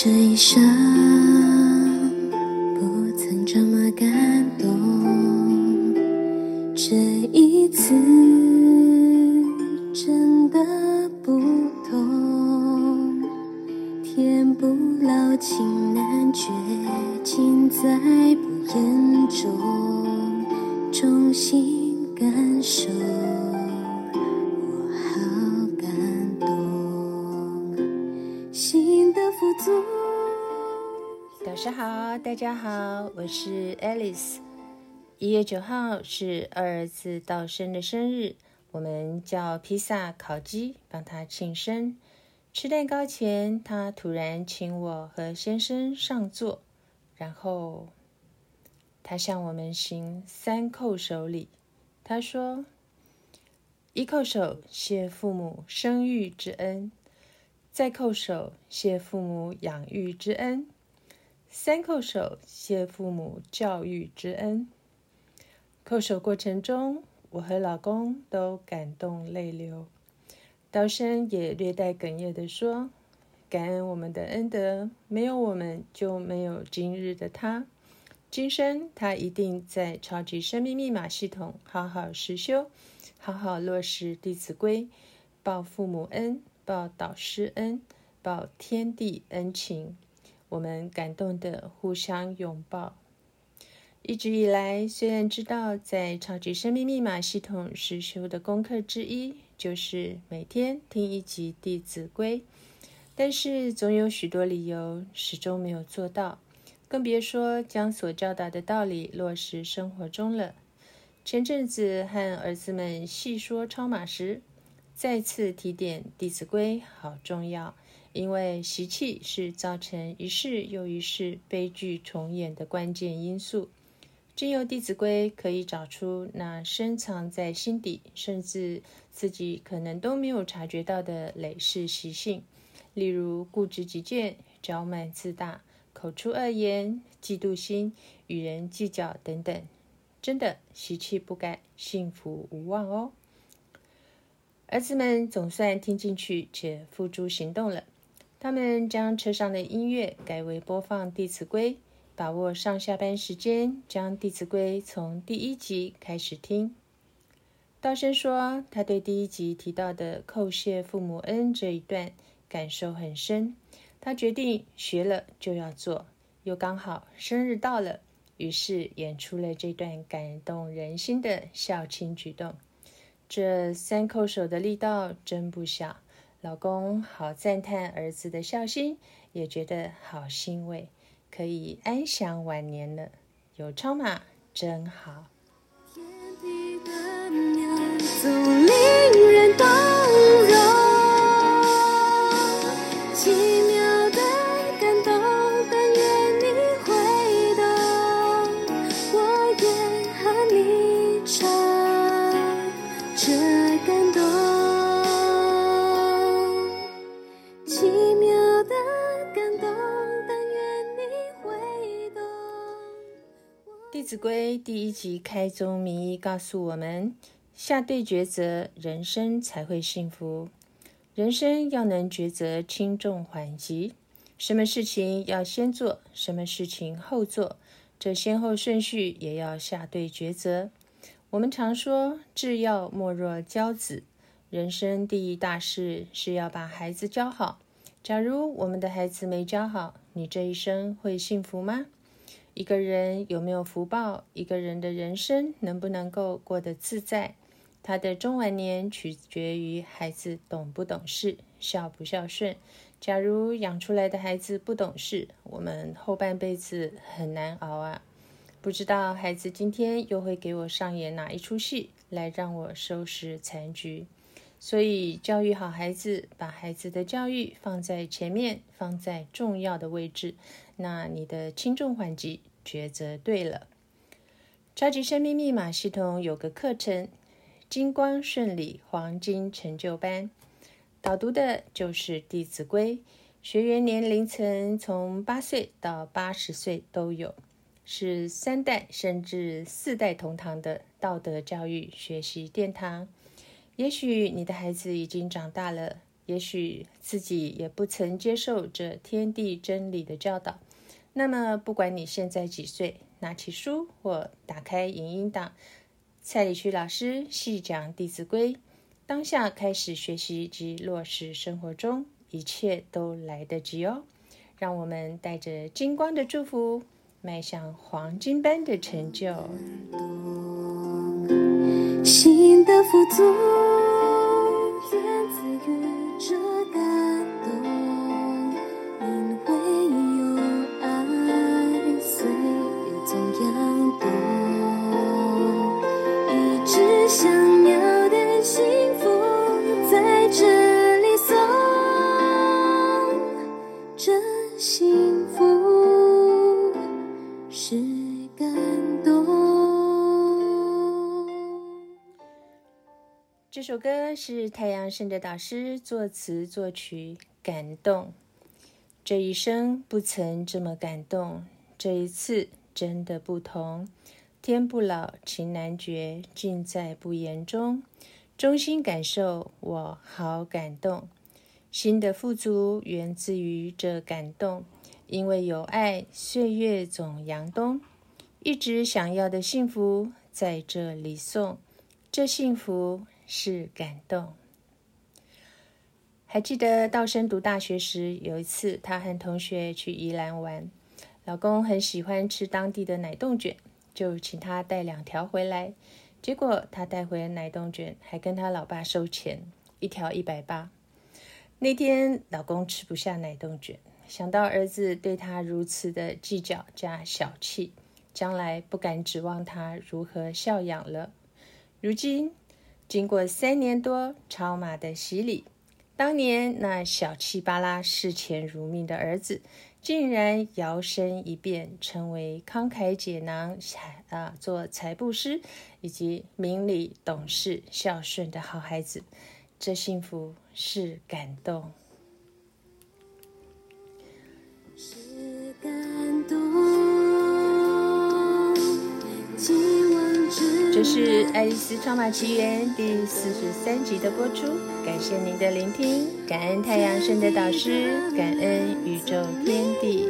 这一生不曾这么感动，这一次真的不同。天不老，情难绝，尽在不言中，衷心感受。早上好，大家好，我是 Alice。一月九号是二儿子道生的生日，我们叫披萨、烤鸡帮他庆生。吃蛋糕前，他突然请我和先生上座，然后他向我们行三叩首礼。他说：“一叩首，谢父母生育之恩；再叩首，谢父母养育之恩；三叩首，谢父母教育之恩。”叩首过程中，我和老公都感动泪流。道生也略带哽咽地说：“感恩我们的恩德，没有我们就没有今日的他。今生他一定在超级生命密码系统好好实修，好好落实《弟子规》，报父母恩，报导师恩，报天地恩情。我们感动的互相拥抱。一直以来，虽然知道在超级生命密码系统实修的功课之一。”就是每天听一集《弟子规》，但是总有许多理由始终没有做到，更别说将所教导的道理落实生活中了。前阵子和儿子们细说超马时，再次提点《弟子规》好重要，因为习气是造成一世又一世悲剧重演的关键因素。经由《弟子规》，可以找出那深藏在心底，甚至自己可能都没有察觉到的累世习性，例如固执己见、骄慢自大、口出恶言、嫉妒心、与人计较等等。真的习气不改，幸福无望哦。儿子们总算听进去且付诸行动了，他们将车上的音乐改为播放《弟子规》。把握上下班时间，将《弟子规》从第一集开始听。道生说，他对第一集提到的“叩谢父母恩”这一段感受很深，他决定学了就要做。又刚好生日到了，于是演出了这段感动人心的孝亲举动。这三叩首的力道真不小，老公好赞叹儿子的孝心，也觉得好欣慰。可以安享晚年了，有超马真好。归》第一集开宗明义告诉我们：下对抉择，人生才会幸福。人生要能抉择轻重缓急，什么事情要先做，什么事情后做，这先后顺序也要下对抉择。我们常说“智要莫若教子”，人生第一大事是要把孩子教好。假如我们的孩子没教好，你这一生会幸福吗？一个人有没有福报，一个人的人生能不能够过得自在，他的中晚年取决于孩子懂不懂事，孝不孝顺。假如养出来的孩子不懂事，我们后半辈子很难熬啊！不知道孩子今天又会给我上演哪一出戏，来让我收拾残局。所以，教育好孩子，把孩子的教育放在前面，放在重要的位置，那你的轻重缓急抉择对了。超级生命密码系统有个课程《金光顺利黄金成就班》，导读的就是《弟子规》，学员年龄层从八岁到八十岁都有，是三代甚至四代同堂的道德教育学习殿堂。也许你的孩子已经长大了，也许自己也不曾接受这天地真理的教导。那么，不管你现在几岁，拿起书或打开影音档，蔡礼旭老师细讲《弟子规》，当下开始学习及落实生活中，一切都来得及哦。让我们带着金光的祝福，迈向黄金般的成就。心的富足源自于这首歌是太阳升的导师作词作曲，感动。这一生不曾这么感动，这一次真的不同。天不老，情难绝，尽在不言中。衷心感受，我好感动。心的富足源自于这感动，因为有爱，岁月总阳东。一直想要的幸福在这里送，这幸福。是感动。还记得道生读大学时，有一次他和同学去宜兰玩，老公很喜欢吃当地的奶冻卷，就请他带两条回来。结果他带回奶冻卷，还跟他老爸收钱，一条一百八。那天老公吃不下奶冻卷，想到儿子对他如此的计较加小气，将来不敢指望他如何孝养了。如今。经过三年多超马的洗礼，当年那小气巴拉、视钱如命的儿子，竟然摇身一变，成为慷慨解囊、财啊做财布施，以及明理懂事、孝顺的好孩子。这幸福是感动。是感动。这是《爱丽丝超马奇缘》第四十三集的播出，感谢您的聆听，感恩太阳神的导师，感恩宇宙天地。